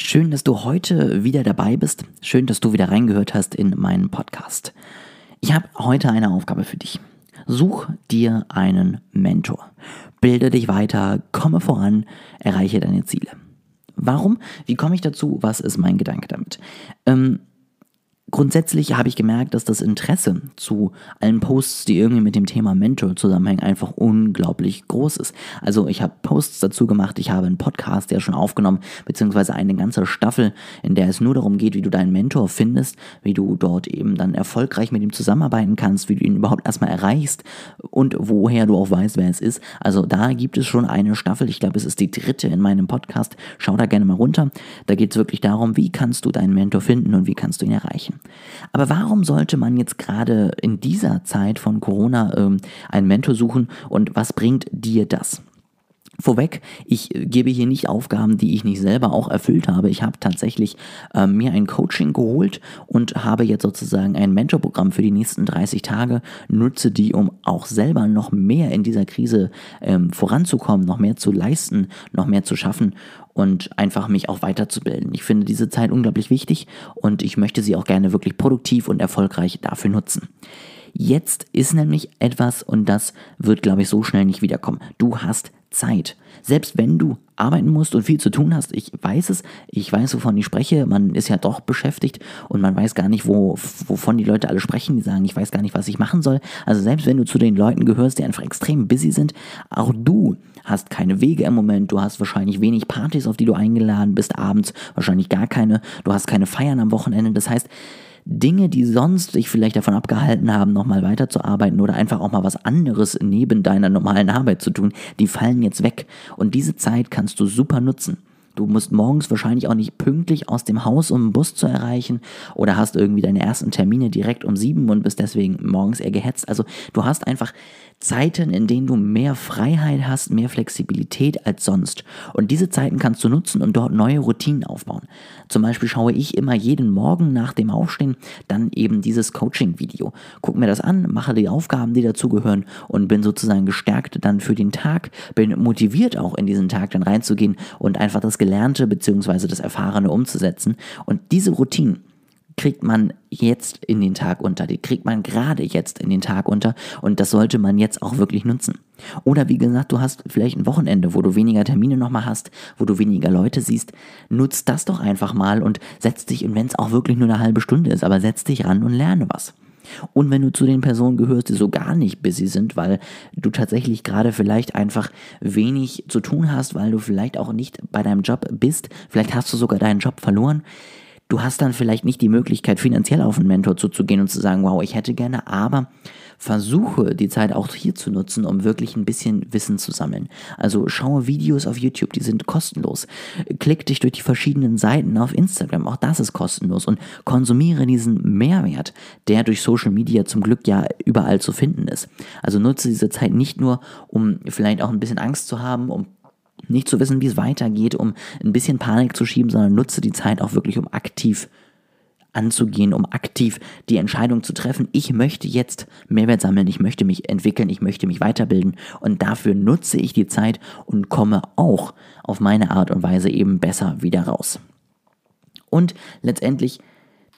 Schön, dass du heute wieder dabei bist. Schön, dass du wieder reingehört hast in meinen Podcast. Ich habe heute eine Aufgabe für dich. Such dir einen Mentor. Bilde dich weiter, komme voran, erreiche deine Ziele. Warum? Wie komme ich dazu? Was ist mein Gedanke damit? Ähm, grundsätzlich habe ich gemerkt, dass das Interesse zu allen Posts, die irgendwie mit dem Thema Mentor zusammenhängen, einfach unglaublich groß ist. Also ich habe Posts dazu gemacht, ich habe einen Podcast, der schon aufgenommen, beziehungsweise eine ganze Staffel, in der es nur darum geht, wie du deinen Mentor findest, wie du dort eben dann erfolgreich mit ihm zusammenarbeiten kannst, wie du ihn überhaupt erstmal erreichst und woher du auch weißt, wer es ist. Also da gibt es schon eine Staffel, ich glaube, es ist die dritte in meinem Podcast. Schau da gerne mal runter. Da geht es wirklich darum, wie kannst du deinen Mentor finden und wie kannst du ihn erreichen. Aber warum sollte man jetzt gerade in dieser Zeit von Corona ähm, einen Mentor suchen und was bringt dir das? Vorweg, ich gebe hier nicht Aufgaben, die ich nicht selber auch erfüllt habe. Ich habe tatsächlich äh, mir ein Coaching geholt und habe jetzt sozusagen ein Mentorprogramm für die nächsten 30 Tage, nutze die, um auch selber noch mehr in dieser Krise ähm, voranzukommen, noch mehr zu leisten, noch mehr zu schaffen und einfach mich auch weiterzubilden. Ich finde diese Zeit unglaublich wichtig und ich möchte sie auch gerne wirklich produktiv und erfolgreich dafür nutzen. Jetzt ist nämlich etwas und das wird, glaube ich, so schnell nicht wiederkommen. Du hast Zeit. Selbst wenn du arbeiten musst und viel zu tun hast, ich weiß es, ich weiß, wovon ich spreche, man ist ja doch beschäftigt und man weiß gar nicht, wo, wovon die Leute alle sprechen, die sagen, ich weiß gar nicht, was ich machen soll. Also selbst wenn du zu den Leuten gehörst, die einfach extrem busy sind, auch du hast keine Wege im Moment, du hast wahrscheinlich wenig Partys, auf die du eingeladen bist, abends wahrscheinlich gar keine, du hast keine Feiern am Wochenende, das heißt, Dinge, die sonst dich vielleicht davon abgehalten haben, nochmal weiterzuarbeiten oder einfach auch mal was anderes neben deiner normalen Arbeit zu tun, die fallen jetzt weg. Und diese Zeit kannst du super nutzen. Du musst morgens wahrscheinlich auch nicht pünktlich aus dem Haus, um einen Bus zu erreichen oder hast irgendwie deine ersten Termine direkt um sieben und bist deswegen morgens eher gehetzt. Also du hast einfach Zeiten, in denen du mehr Freiheit hast, mehr Flexibilität als sonst. Und diese Zeiten kannst du nutzen und dort neue Routinen aufbauen. Zum Beispiel schaue ich immer jeden Morgen nach dem Aufstehen dann eben dieses Coaching-Video. Guck mir das an, mache die Aufgaben, die dazugehören und bin sozusagen gestärkt dann für den Tag, bin motiviert auch in diesen Tag dann reinzugehen und einfach das Gelernte bzw. das Erfahrene umzusetzen. Und diese Routinen, kriegt man jetzt in den Tag unter. Die kriegt man gerade jetzt in den Tag unter und das sollte man jetzt auch wirklich nutzen. Oder wie gesagt, du hast vielleicht ein Wochenende, wo du weniger Termine nochmal hast, wo du weniger Leute siehst. Nutz das doch einfach mal und setz dich, und wenn es auch wirklich nur eine halbe Stunde ist, aber setz dich ran und lerne was. Und wenn du zu den Personen gehörst, die so gar nicht busy sind, weil du tatsächlich gerade vielleicht einfach wenig zu tun hast, weil du vielleicht auch nicht bei deinem Job bist, vielleicht hast du sogar deinen Job verloren, Du hast dann vielleicht nicht die Möglichkeit, finanziell auf einen Mentor zuzugehen und zu sagen, wow, ich hätte gerne, aber versuche die Zeit auch hier zu nutzen, um wirklich ein bisschen Wissen zu sammeln. Also schaue Videos auf YouTube, die sind kostenlos. Klick dich durch die verschiedenen Seiten auf Instagram, auch das ist kostenlos und konsumiere diesen Mehrwert, der durch Social Media zum Glück ja überall zu finden ist. Also nutze diese Zeit nicht nur, um vielleicht auch ein bisschen Angst zu haben, um nicht zu wissen, wie es weitergeht, um ein bisschen Panik zu schieben, sondern nutze die Zeit auch wirklich, um aktiv anzugehen, um aktiv die Entscheidung zu treffen, ich möchte jetzt Mehrwert sammeln, ich möchte mich entwickeln, ich möchte mich weiterbilden und dafür nutze ich die Zeit und komme auch auf meine Art und Weise eben besser wieder raus. Und letztendlich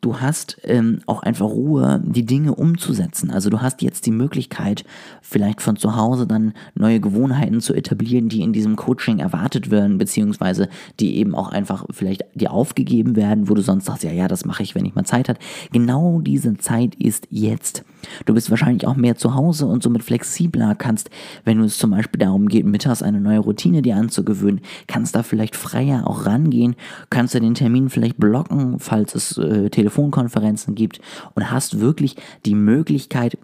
du hast ähm, auch einfach Ruhe, die Dinge umzusetzen. Also du hast jetzt die Möglichkeit, vielleicht von zu Hause dann neue Gewohnheiten zu etablieren, die in diesem Coaching erwartet werden, beziehungsweise die eben auch einfach vielleicht dir aufgegeben werden, wo du sonst sagst, ja, ja, das mache ich, wenn ich mal Zeit habe. Genau diese Zeit ist jetzt. Du bist wahrscheinlich auch mehr zu Hause und somit flexibler kannst, wenn es zum Beispiel darum geht, mittags eine neue Routine dir anzugewöhnen, kannst da vielleicht freier auch rangehen, kannst du den Termin vielleicht blocken, falls es äh, Telefonkonferenzen gibt und hast wirklich die Möglichkeit,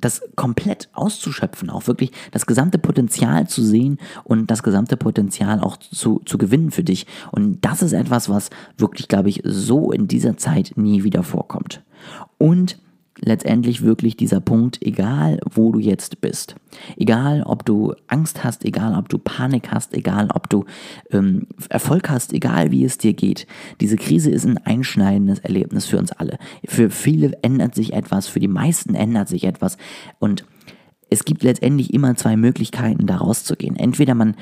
das komplett auszuschöpfen, auch wirklich das gesamte Potenzial zu sehen und das gesamte Potenzial auch zu, zu gewinnen für dich. Und das ist etwas, was wirklich, glaube ich, so in dieser Zeit nie wieder vorkommt. Und letztendlich wirklich dieser Punkt, egal wo du jetzt bist, egal ob du Angst hast, egal ob du Panik hast, egal ob du ähm, Erfolg hast, egal wie es dir geht, diese Krise ist ein einschneidendes Erlebnis für uns alle. Für viele ändert sich etwas, für die meisten ändert sich etwas und es gibt letztendlich immer zwei Möglichkeiten, da rauszugehen. Entweder man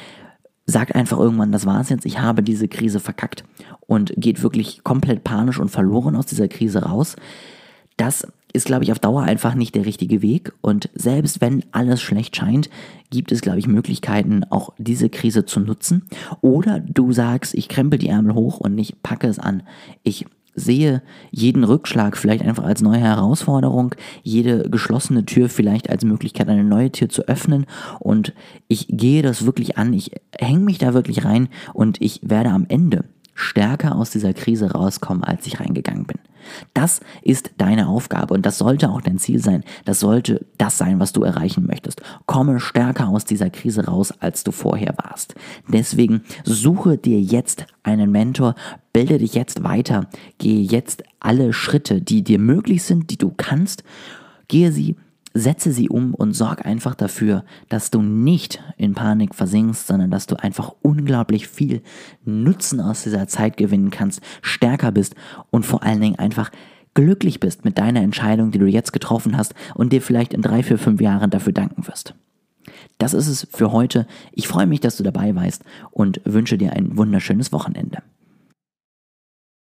sagt einfach irgendwann, das war's jetzt, ich habe diese Krise verkackt und geht wirklich komplett panisch und verloren aus dieser Krise raus. Das ist, glaube ich, auf Dauer einfach nicht der richtige Weg. Und selbst wenn alles schlecht scheint, gibt es, glaube ich, Möglichkeiten, auch diese Krise zu nutzen. Oder du sagst, ich krempel die Ärmel hoch und ich packe es an. Ich sehe jeden Rückschlag vielleicht einfach als neue Herausforderung, jede geschlossene Tür vielleicht als Möglichkeit, eine neue Tür zu öffnen und ich gehe das wirklich an, ich hänge mich da wirklich rein und ich werde am Ende stärker aus dieser Krise rauskommen, als ich reingegangen bin. Das ist deine Aufgabe und das sollte auch dein Ziel sein. Das sollte das sein, was du erreichen möchtest. Komme stärker aus dieser Krise raus, als du vorher warst. Deswegen suche dir jetzt einen Mentor, bilde dich jetzt weiter, gehe jetzt alle Schritte, die dir möglich sind, die du kannst, gehe sie setze sie um und sorg einfach dafür, dass du nicht in Panik versinkst, sondern dass du einfach unglaublich viel Nutzen aus dieser Zeit gewinnen kannst, stärker bist und vor allen Dingen einfach glücklich bist mit deiner Entscheidung, die du jetzt getroffen hast und dir vielleicht in drei, vier, fünf Jahren dafür danken wirst. Das ist es für heute. Ich freue mich, dass du dabei warst und wünsche dir ein wunderschönes Wochenende.